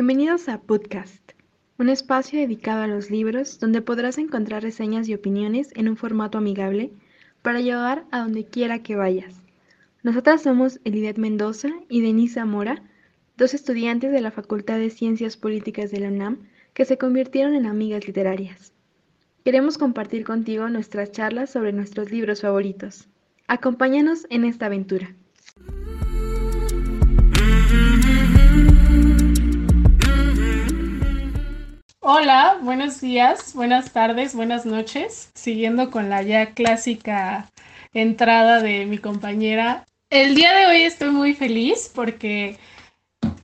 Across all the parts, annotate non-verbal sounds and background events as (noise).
Bienvenidos a Podcast, un espacio dedicado a los libros donde podrás encontrar reseñas y opiniones en un formato amigable para llevar a donde quiera que vayas. Nosotras somos Elidet Mendoza y Denise Mora, dos estudiantes de la Facultad de Ciencias Políticas de la UNAM que se convirtieron en amigas literarias. Queremos compartir contigo nuestras charlas sobre nuestros libros favoritos. Acompáñanos en esta aventura. Hola, buenos días, buenas tardes, buenas noches. Siguiendo con la ya clásica entrada de mi compañera. El día de hoy estoy muy feliz porque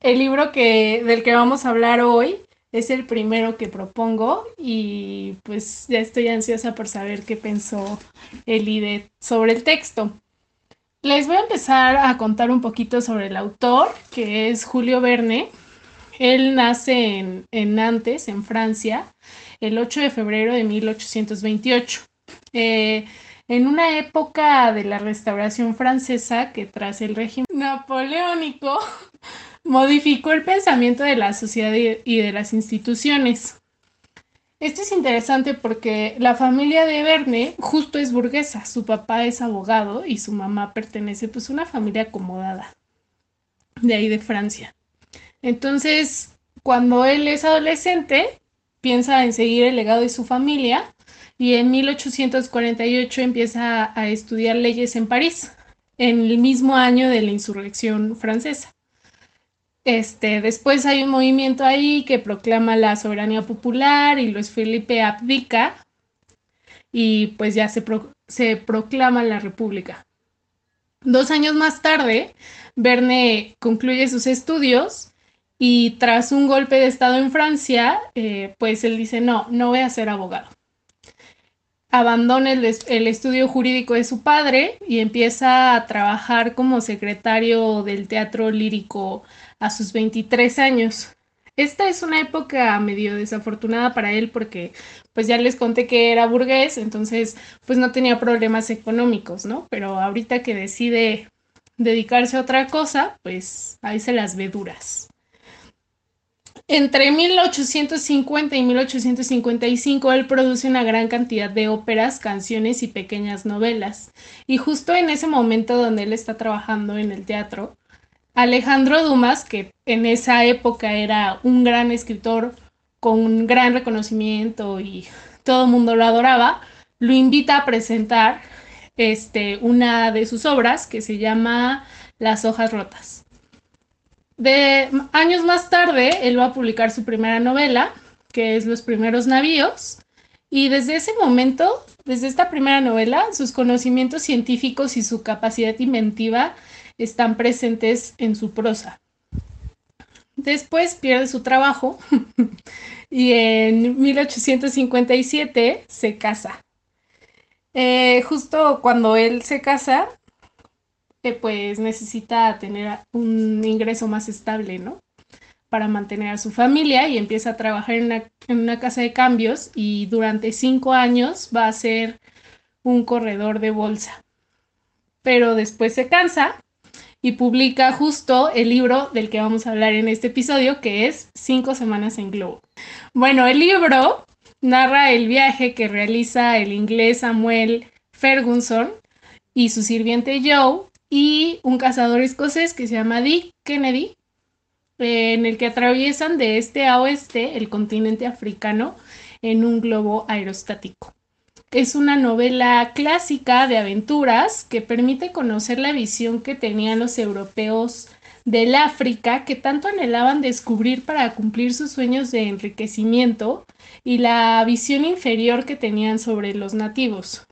el libro que, del que vamos a hablar hoy es el primero que propongo y pues ya estoy ansiosa por saber qué pensó Elide sobre el texto. Les voy a empezar a contar un poquito sobre el autor, que es Julio Verne él nace en, Nantes, en Francia, el 8 de febrero de 1828. Eh, en una época de la restauración francesa que tras el régimen napoleónico (laughs) modificó el pensamiento de la sociedad y de las instituciones. Esto es interesante porque la familia de Verne justo es burguesa, su papá es abogado y su mamá pertenece pues a una familia acomodada de ahí de Francia. Entonces, cuando él es adolescente, piensa en seguir el legado de su familia y en 1848 empieza a estudiar leyes en París, en el mismo año de la insurrección francesa. Este, después hay un movimiento ahí que proclama la soberanía popular y Luis Felipe abdica y pues ya se, se proclama la república. Dos años más tarde, Verne concluye sus estudios y tras un golpe de Estado en Francia, eh, pues él dice, no, no voy a ser abogado. Abandona el, el, estudio jurídico de su padre y empieza a trabajar como secretario del teatro lírico a sus 23 años. Esta es una época medio desafortunada para él porque pues ya les conté que era burgués, entonces pues no tenía problemas económicos, ¿no? Pero ahorita que decide dedicarse a otra cosa, pues ahí se las ve duras. Entre 1850 y 1855 él produce una gran cantidad de óperas, canciones y pequeñas novelas. Y justo en ese momento donde él está trabajando en el teatro, Alejandro Dumas, que en esa época era un gran escritor con un gran reconocimiento y todo el mundo lo adoraba, lo invita a presentar este, una de sus obras que se llama Las hojas rotas. De años más tarde, él va a publicar su primera novela, que es Los primeros navíos, y desde ese momento, desde esta primera novela, sus conocimientos científicos y su capacidad inventiva están presentes en su prosa. Después pierde su trabajo (laughs) y en 1857 se casa. Eh, justo cuando él se casa, pues necesita tener un ingreso más estable, ¿no? Para mantener a su familia y empieza a trabajar en una, casa de cambios y durante cinco años va a ser un corredor de bolsa. Pero después se cansa y publica justo el libro del que vamos a hablar en este episodio, que es Cinco Semanas en Globo. Bueno, el libro narra el viaje que realiza el inglés Samuel Ferguson y su sirviente Joe y un cazador escocés que se llama Dick Kennedy, en el que atraviesan de este a oeste el continente africano en un globo aerostático. Es una novela clásica de aventuras que permite conocer la visión que tenían los europeos del África que tanto anhelaban descubrir para cumplir sus sueños de enriquecimiento y la visión inferior que tenían sobre los nativos.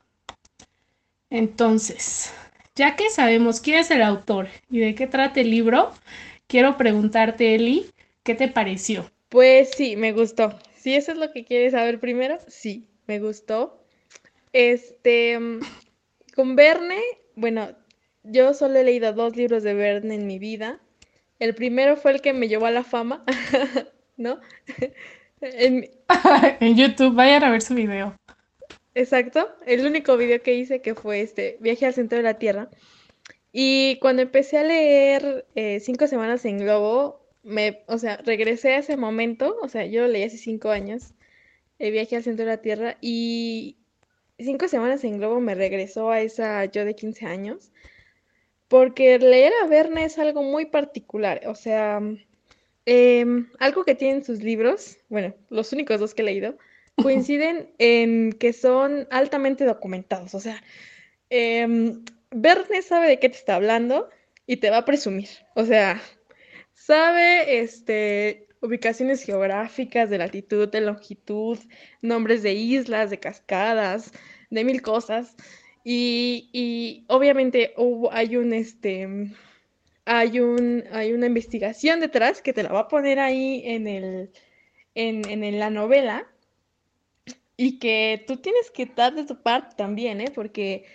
Entonces, ya que sabemos quién es el autor y de qué trata el libro, quiero preguntarte, Eli, ¿qué te pareció? Pues sí, me gustó. Si eso es lo que quieres saber primero, sí, me gustó. Este, con Verne, bueno, yo solo he leído dos libros de Verne en mi vida. El primero fue el que me llevó a la fama, (laughs) ¿no? (laughs) en... (laughs) en YouTube, vayan a ver su video. Exacto, el único video que hice que fue este viaje al centro de la Tierra. Y cuando empecé a leer eh, Cinco Semanas en Globo, me, o sea, regresé a ese momento, o sea, yo lo leí hace cinco años, el viaje al centro de la Tierra, y cinco semanas en globo me regresó a esa yo de 15 años, porque leer a Verne es algo muy particular, o sea, em, algo que tienen sus libros, bueno, los únicos dos que he leído, (laughs) coinciden en que son altamente documentados, o sea, em, Verne sabe de qué te está hablando y te va a presumir, o sea, sabe, este, ubicaciones geográficas de latitud, de longitud, nombres de islas, de cascadas, de mil cosas. Y, obviamente hubo, hay un este hay un hay una investigación detrás que te la va a poner ahí en el en, en la novela y que tú tienes que dar de tu parte también, ¿eh? Porque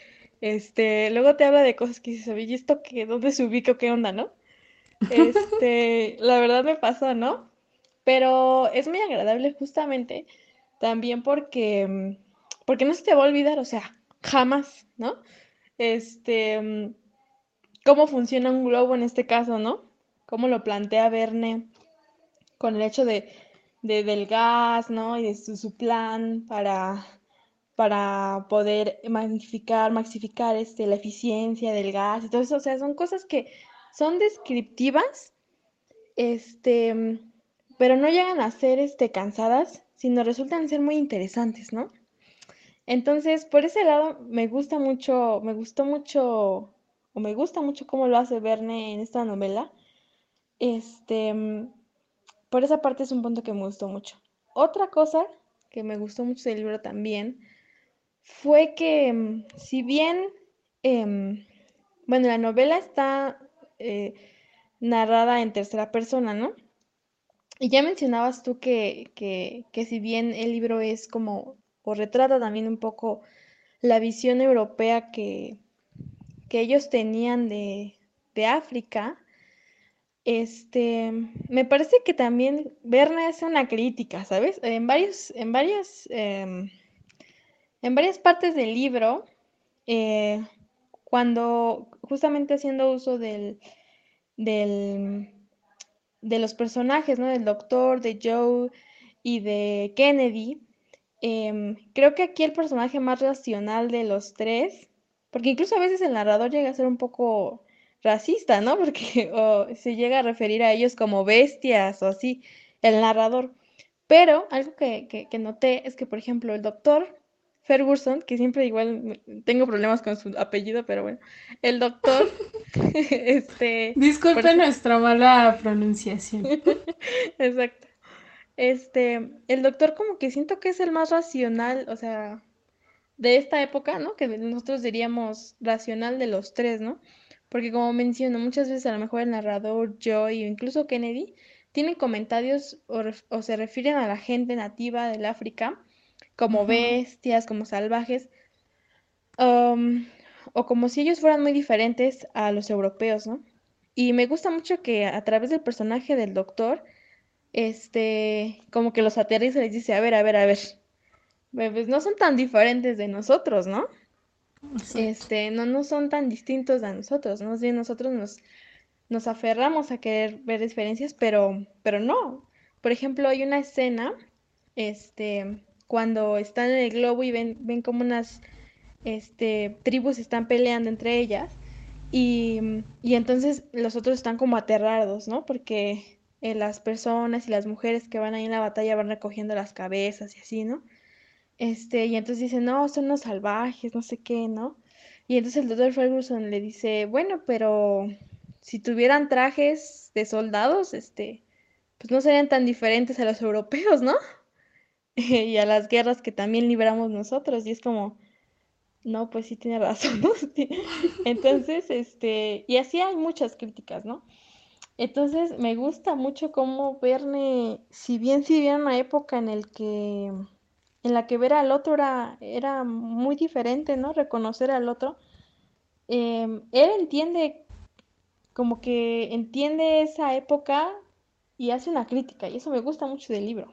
este luego te habla de cosas que dices, oye, ¿esto qué? ¿Dónde se ubica o qué onda, no? Este, (laughs) la verdad me pasó, ¿no? Pero es muy agradable justamente también porque, mm, porque no se te va a olvidar, o sea, jamás, ¿no? Este, mm, cómo funciona un globo en este caso, ¿no? Cómo lo plantea Verne con el hecho de, del gas, ¿no? Y de su, plan para, para poder magnificar, maxificar este, la eficiencia del gas y todo eso. O sea, son cosas que son descriptivas, este, pero no llegan a ser este, cansadas, sino resultan ser muy interesantes, ¿no? Entonces, por ese lado, me gusta mucho, me gustó mucho, o me gusta mucho cómo lo hace Verne en esta novela. Este, por esa parte es un punto que me gustó mucho. Otra cosa que me gustó mucho del libro también fue que, si bien, em, bueno, la novela está eh, narrada en tercera persona, ¿no? Y ya mencionabas tú que, que, si bien el libro es como, o retrata también un poco la visión europea que, que ellos tenían de, África, este, me parece que también Verne hace una crítica, ¿sabes? En varios, en varias, em, en varias partes del libro, eh, cuando justamente haciendo uso del, del, de los personajes, ¿no? Del doctor, de Joe y de Kennedy. Em, creo que aquí el personaje más racional de los tres, porque incluso a veces el narrador llega a ser un poco racista, ¿no? Porque (laughs) se llega a referir a ellos como bestias o así, el narrador. Pero algo que, que noté es que, por ejemplo, el doctor Ferguson, que siempre igual tengo problemas con su apellido, pero bueno, el doctor, (laughs) (laughs) este... Disculpe nuestra mala pronunciación. Exacto. Este, el doctor como que siento que es el más racional, o sea, de esta época, ¿no? Que nosotros diríamos racional de los tres, ¿no? Porque como menciono, muchas veces a lo mejor el narrador, Joy o incluso Kennedy tienen comentarios o, o se refieren a la gente nativa del África como bestias, como salvajes, o como si ellos fueran muy diferentes a los europeos, ¿no? Y me gusta mucho que a través del personaje del doctor, este, como que los aterriza y les dice, a ver, a ver, a ver, pues no son tan diferentes de nosotros, ¿no? Este, no, no son tan distintos de nosotros, ¿no? Nosotros nos, nos aferramos a querer ver diferencias, pero, pero no. Por ejemplo, hay una escena, este, cuando están en el globo y ven, ven como unas este, tribus están peleando entre ellas y, entonces los otros están como aterrados, ¿no? Porque eh, las personas y las mujeres que van ahí en la batalla van recogiendo las cabezas y así, ¿no? Este, y entonces dicen, no, son unos salvajes, no sé qué, ¿no? Y entonces el doctor Ferguson le dice, bueno, pero si tuvieran trajes de soldados, este, pues no serían tan diferentes a los europeos, ¿no? (laughs) y a las guerras que también libramos nosotros. Y es como, no, pues sí tiene razón. (laughs) Entonces, este, y así hay muchas críticas, ¿no? Entonces, me gusta mucho cómo Verne, si bien si bien una época en el que en la que ver al otro era, era muy diferente, ¿no? Reconocer al otro. Em, él entiende, como que entiende esa época y hace una crítica, y eso me gusta mucho del libro.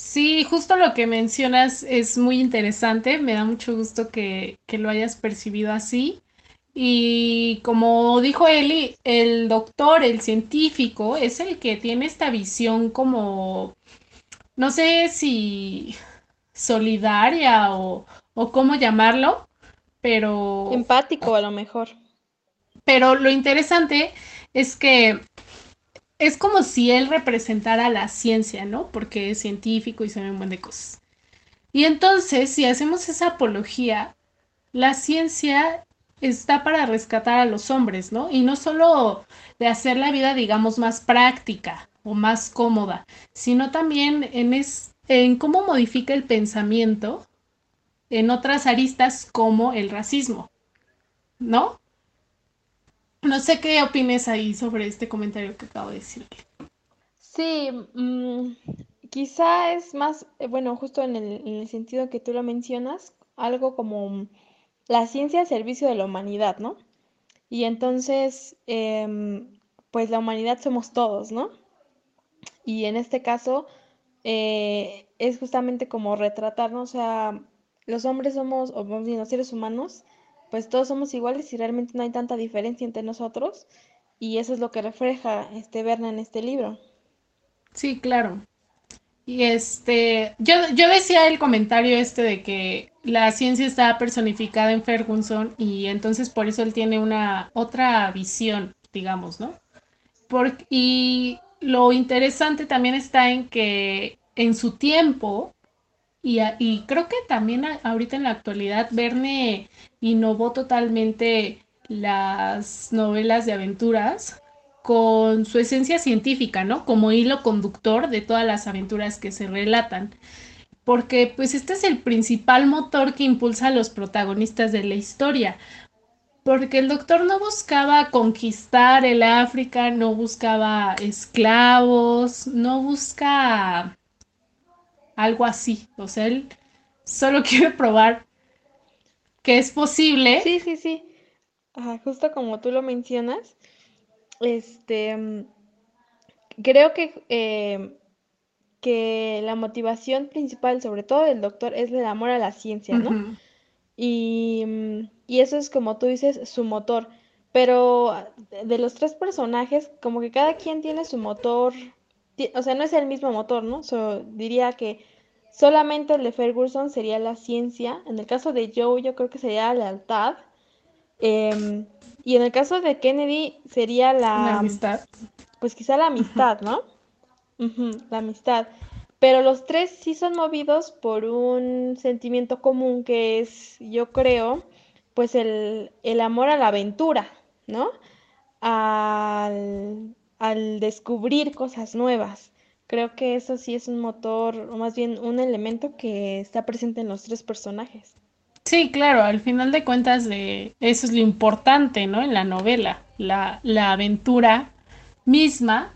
Sí, justo lo que mencionas es muy interesante, me da mucho gusto que, lo hayas percibido así. Y como dijo Eli, el doctor, el científico, es el que tiene esta visión como, no sé si solidaria o, o cómo llamarlo, pero... Empático a lo mejor. Pero lo interesante es que es como si él representara la ciencia, ¿no? Porque es científico y sabe un buen de cosas. Y entonces, si hacemos esa apología, la ciencia está para rescatar a los hombres, ¿no? Y no solo de hacer la vida, digamos, más práctica o más cómoda, sino también en, cómo modifica el pensamiento en otras aristas como el racismo, ¿no? No sé qué opines ahí sobre este comentario que acabo de decir. Sí, mm, quizá es más, eh, bueno, justo en el, en el sentido que tú lo mencionas, algo como la ciencia al servicio de la humanidad, ¿no? Y entonces, em, pues la humanidad somos todos, ¿no? Y en este caso eh, es justamente como retratarnos, o sea, los hombres somos, o bien los seres humanos, pues todos somos iguales y realmente no hay tanta diferencia entre nosotros. Y eso es lo que refleja este Berna en este libro. Sí, claro. Y este, yo, yo decía el comentario este de que la ciencia está personificada en Ferguson y entonces por eso él tiene una otra visión, digamos, ¿no? y lo interesante también está en que en su tiempo, y, creo que también ahorita en la actualidad, Verne innovó totalmente las novelas de aventuras con su esencia científica, ¿no? Como hilo conductor de todas las aventuras que se relatan. Porque pues este es el principal motor que impulsa a los protagonistas de la historia. Porque el doctor no buscaba conquistar el África, no buscaba esclavos, no busca algo así. O sea, él solo (laughs) quiere probar que es posible. Sí, sí, sí. justo como tú lo mencionas, este, creo que, eh, que la motivación principal, sobre todo del doctor, es el amor a la ciencia, ¿no? Y eso es como tú dices, su motor. Pero de los tres personajes, como que cada quien tiene su motor, o sea, no es el mismo motor, ¿no? So, diría que solamente el de Ferguson sería la ciencia. En el caso de Joe, yo creo que sería la lealtad. Eh, y en el caso de Kennedy sería la... amistad. Pues quizá la amistad, ¿no? la amistad. Pero los tres sí son movidos por un sentimiento común que es, yo creo, pues el, amor a la aventura, ¿no? Al, al descubrir cosas nuevas. Creo que eso sí es un motor, o más bien un elemento que está presente en los tres personajes. Sí, claro, al final de cuentas de eso es lo importante, ¿no? En la novela, la, la aventura misma,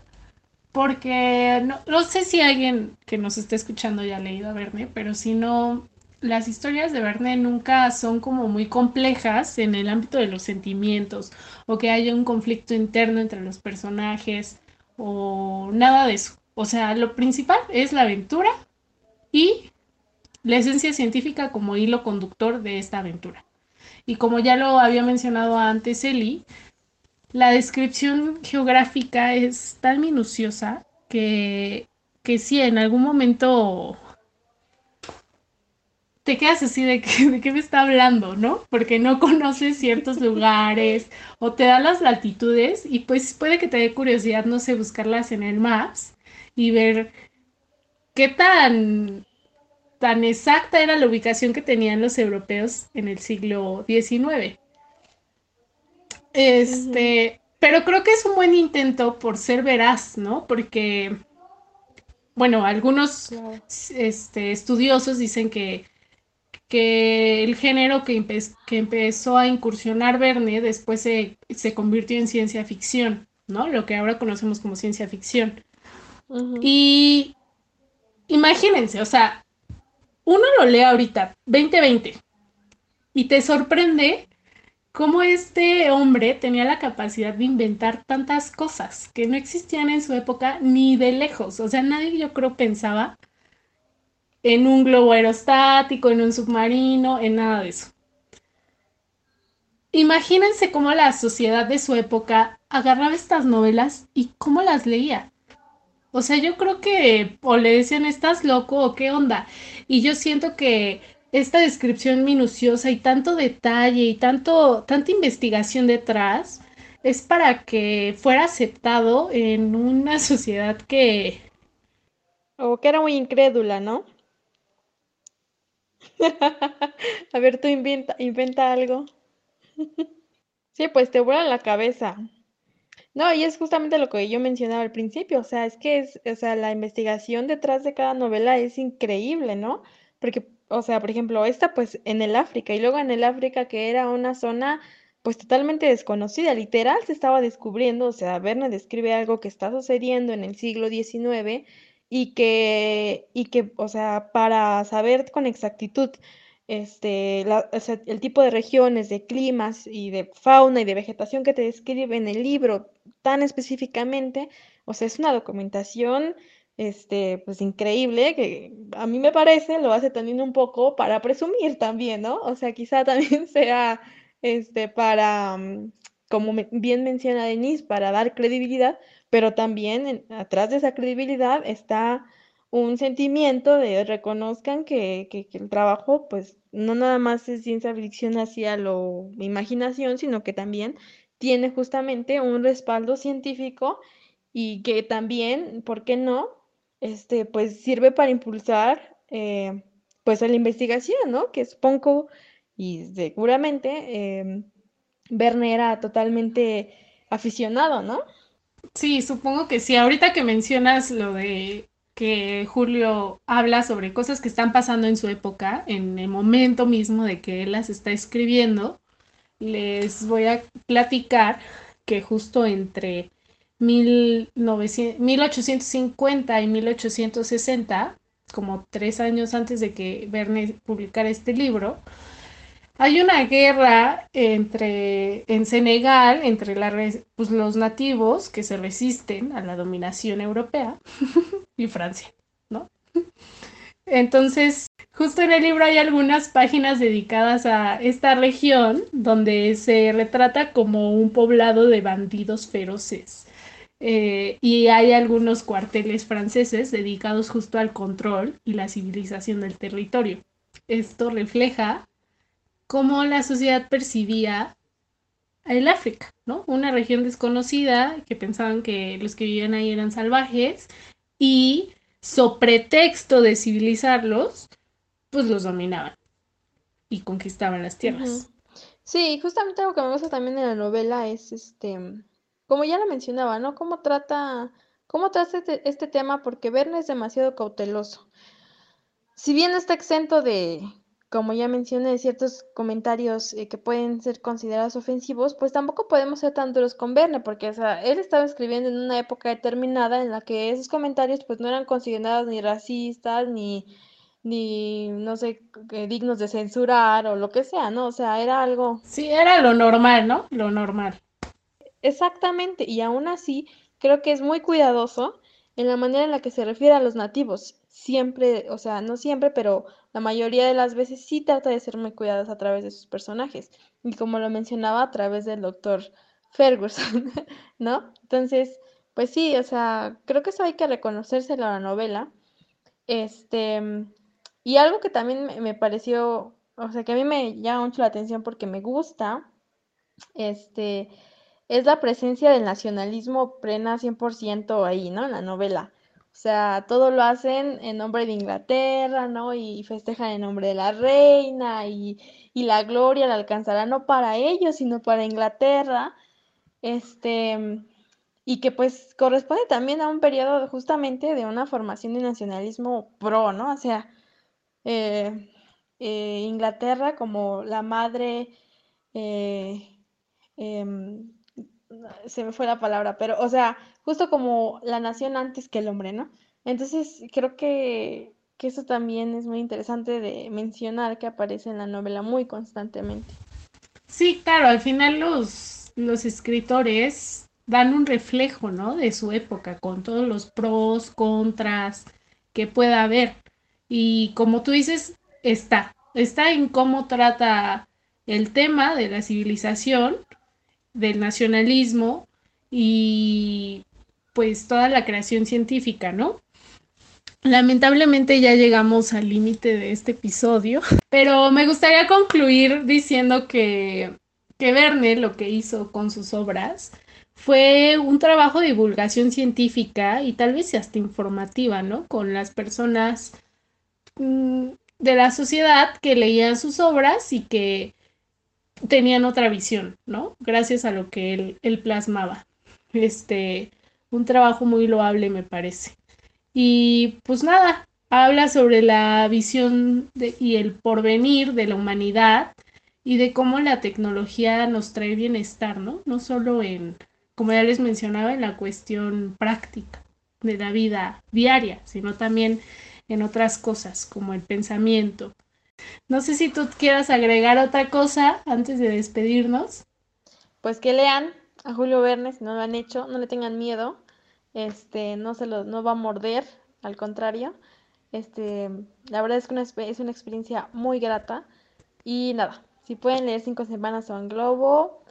porque no, no, sé si alguien que nos esté escuchando ya ha leído a Verne, pero si no, las historias de Verne nunca son como muy complejas en el ámbito de los sentimientos o que haya un conflicto interno entre los personajes o nada de eso. O sea, lo principal es la aventura y la esencia científica como hilo conductor de esta aventura. Y como ya lo había mencionado antes Eli, la descripción geográfica es tan minuciosa que, que sí, en algún momento te quedas así de, de qué me está hablando, ¿no? Porque no conoces ciertos lugares (laughs) o te da las latitudes y pues puede que te dé curiosidad, no sé, buscarlas en el Maps y ver qué tan tan exacta era la ubicación que tenían los europeos en el siglo XIX. Este, pero creo que es un buen intento por ser veraz, ¿no? Porque, bueno, algunos este, estudiosos dicen que, que el género que, que, empezó a incursionar Verne después se, se, convirtió en ciencia ficción, ¿no? Lo que ahora conocemos como ciencia ficción. Y imagínense, o sea, uno lo lee ahorita, 2020, y te sorprende cómo este hombre tenía la capacidad de inventar tantas cosas que no existían en su época ni de lejos. O sea, nadie yo creo pensaba en un globo aerostático, en un submarino, en nada de eso. imagínense cómo la sociedad de su época agarraba estas novelas y cómo las leía. O sea, yo creo que o le decían, estás loco o qué onda. Y yo siento que esta descripción minuciosa y tanto detalle y tanto, tanta investigación detrás es para que fuera aceptado en una (laughs) sociedad que... O que era muy incrédula, ¿no? (laughs) A ver, tú inventa, inventa algo. (laughs) Sí, pues te vuela la cabeza. No, y es justamente lo que yo mencionaba al principio, o sea, es que es, o sea, la investigación detrás de cada novela es increíble, ¿no? Porque, o sea, por ejemplo, esta pues en el África y luego en el África que era una zona pues totalmente desconocida, literal se estaba descubriendo, o sea, Verne describe algo que está sucediendo en el siglo XIX y que, y que, o sea, para saber con exactitud este, el tipo de regiones, de climas y de fauna y de vegetación que te describe en el libro tan específicamente, o sea, es una documentación este, pues increíble, que a mí me parece lo hace también un poco para presumir también, ¿no? O sea, quizá (laughs) también sea este, para, mm, como bien menciona Denise, para dar credibilidad, pero también atrás de esa credibilidad está un sentimiento de reconozcan que, que, el trabajo, pues, no nada más es ciencia ficción hacia lo imaginación, sino que también tiene justamente un respaldo científico y que también, ¿por qué no? Este, pues sirve para impulsar eh, pues a la investigación, ¿no? Que supongo y seguramente eh, Verne era totalmente aficionado, ¿no? Sí, supongo que sí. Ahorita que mencionas lo de que Julio habla sobre cosas que están pasando en su época, en el momento mismo de que él las está escribiendo, les voy a platicar que justo entre 1850 y 1860, como tres años antes de que Verne publicara este libro, hay una guerra entre, en Senegal entre pues, los nativos que se resisten a la dominación europea (laughs) y Francia, ¿no? Entonces, justo en el libro hay algunas páginas dedicadas a esta región donde se retrata como un poblado de bandidos feroces. Eh, y hay algunos cuarteles franceses dedicados justo al control y la civilización del territorio. Esto refleja cómo la sociedad percibía el África, ¿no? Una región desconocida que pensaban que los que vivían ahí eran salvajes y, so pretexto de civilizarlos, pues los dominaban y conquistaban las tierras. Sí, justamente algo que me gusta también en la novela es este, como ya lo mencionaba, ¿no? Cómo trata, cómo trata este, este tema, porque Verne es demasiado cauteloso. Si bien está exento de como ya mencioné, ciertos comentarios eh, que pueden ser considerados ofensivos, pues tampoco podemos ser tan duros con Verne, porque o sea, él estaba escribiendo en una época determinada en la que esos comentarios pues no eran considerados ni racistas, ni, ni no sé, dignos de censurar o lo que sea, ¿no? O sea, era algo... Sí, era lo normal, ¿no? Lo normal. Exactamente, y aún así creo que es muy cuidadoso en la manera en la que se refiere a los nativos. Siempre, o sea, no siempre, pero la mayoría de las veces sí trata de ser muy cuidados a través de sus personajes. Y como lo mencionaba, a través del doctor Ferguson, (laughs) ¿no? Entonces, pues sí, o sea, creo que eso hay que reconocérselo a la novela. Este, y algo que también me pareció, o sea, que a mí me llama mucho la atención porque me gusta, este, es la presencia del nacionalismo plena 100% ahí, ¿no? En la novela. O sea, todo lo hacen en nombre de Inglaterra, ¿no? Y festejan en nombre de la reina y, la gloria la alcanzará no para ellos, sino para Inglaterra. Este, y que pues corresponde también a un periodo justamente de una formación de nacionalismo pro, ¿no? O sea, eh, eh, Inglaterra como la madre, eh, em, se me fue la palabra, pero, o sea, justo como la nación antes que el hombre, ¿no? Entonces, creo que, eso también es muy interesante de mencionar que aparece en la novela muy constantemente. Sí, claro, al final los, los escritores dan un reflejo, ¿no? De su época, con todos los pros, contras que pueda haber. Y como tú dices, está, está en cómo trata el tema de la civilización, del nacionalismo y pues toda la creación científica, ¿no? Lamentablemente ya llegamos al límite de este episodio, pero me gustaría concluir diciendo que, que Verne lo que hizo con sus obras fue un trabajo de divulgación científica y tal vez hasta informativa, ¿no? Con las personas mm, de la sociedad que leían sus obras y que tenían otra visión, ¿no? Gracias a lo que él, plasmaba. Este, un trabajo muy loable, me parece. Y pues nada, habla sobre la visión y el porvenir de la humanidad y de cómo la tecnología nos trae bienestar, ¿no? No solo en, como ya les mencionaba, en la cuestión práctica de la vida diaria, sino también en otras cosas como el pensamiento. No sé si tú quieras agregar otra cosa antes de despedirnos. Pues que lean a Julio Verne si no lo han hecho, no le tengan miedo, este, no se lo, no va a morder, al contrario, este, la verdad es que es una experiencia muy grata y nada, si pueden leer Cinco Semanas o en Globo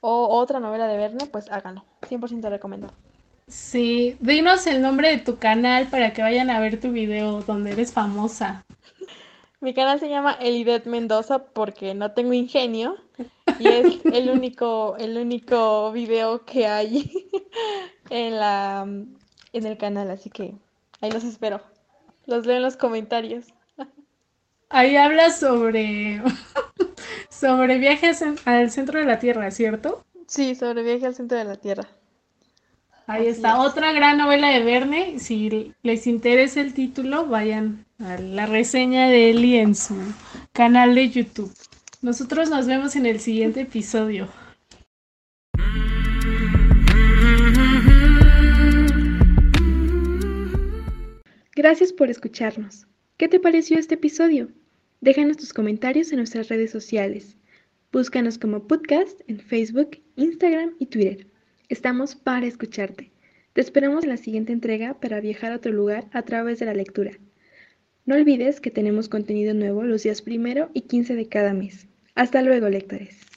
o otra novela de Verne, pues háganlo, 100% recomiendo. Sí, dinos el nombre de tu canal para que vayan a ver tu video donde eres famosa. Mi canal se llama Elidet Mendoza porque no tengo ingenio y es el (laughs) único, el único video que hay (laughs) en la en el canal, así que ahí los espero. Los leo en los comentarios. Ahí hablas sobre sobre viajes al centro de la Tierra, ¿cierto? Sí, sobre viajes al centro de la Tierra. Ahí está, otra gran novela de Verne. Si les interesa el título, vayan a la reseña de Eli en su canal de YouTube. Nosotros nos vemos en el siguiente episodio. Gracias por escucharnos. ¿Qué te pareció este episodio? Déjanos tus comentarios en nuestras redes sociales. Búscanos como podcast en Facebook, Instagram y Twitter. Estamos para escucharte. Te esperamos en la siguiente entrega para viajar a otro lugar a través de la lectura. No olvides que tenemos contenido nuevo los días primero y 15 de cada mes. Hasta luego, lectores.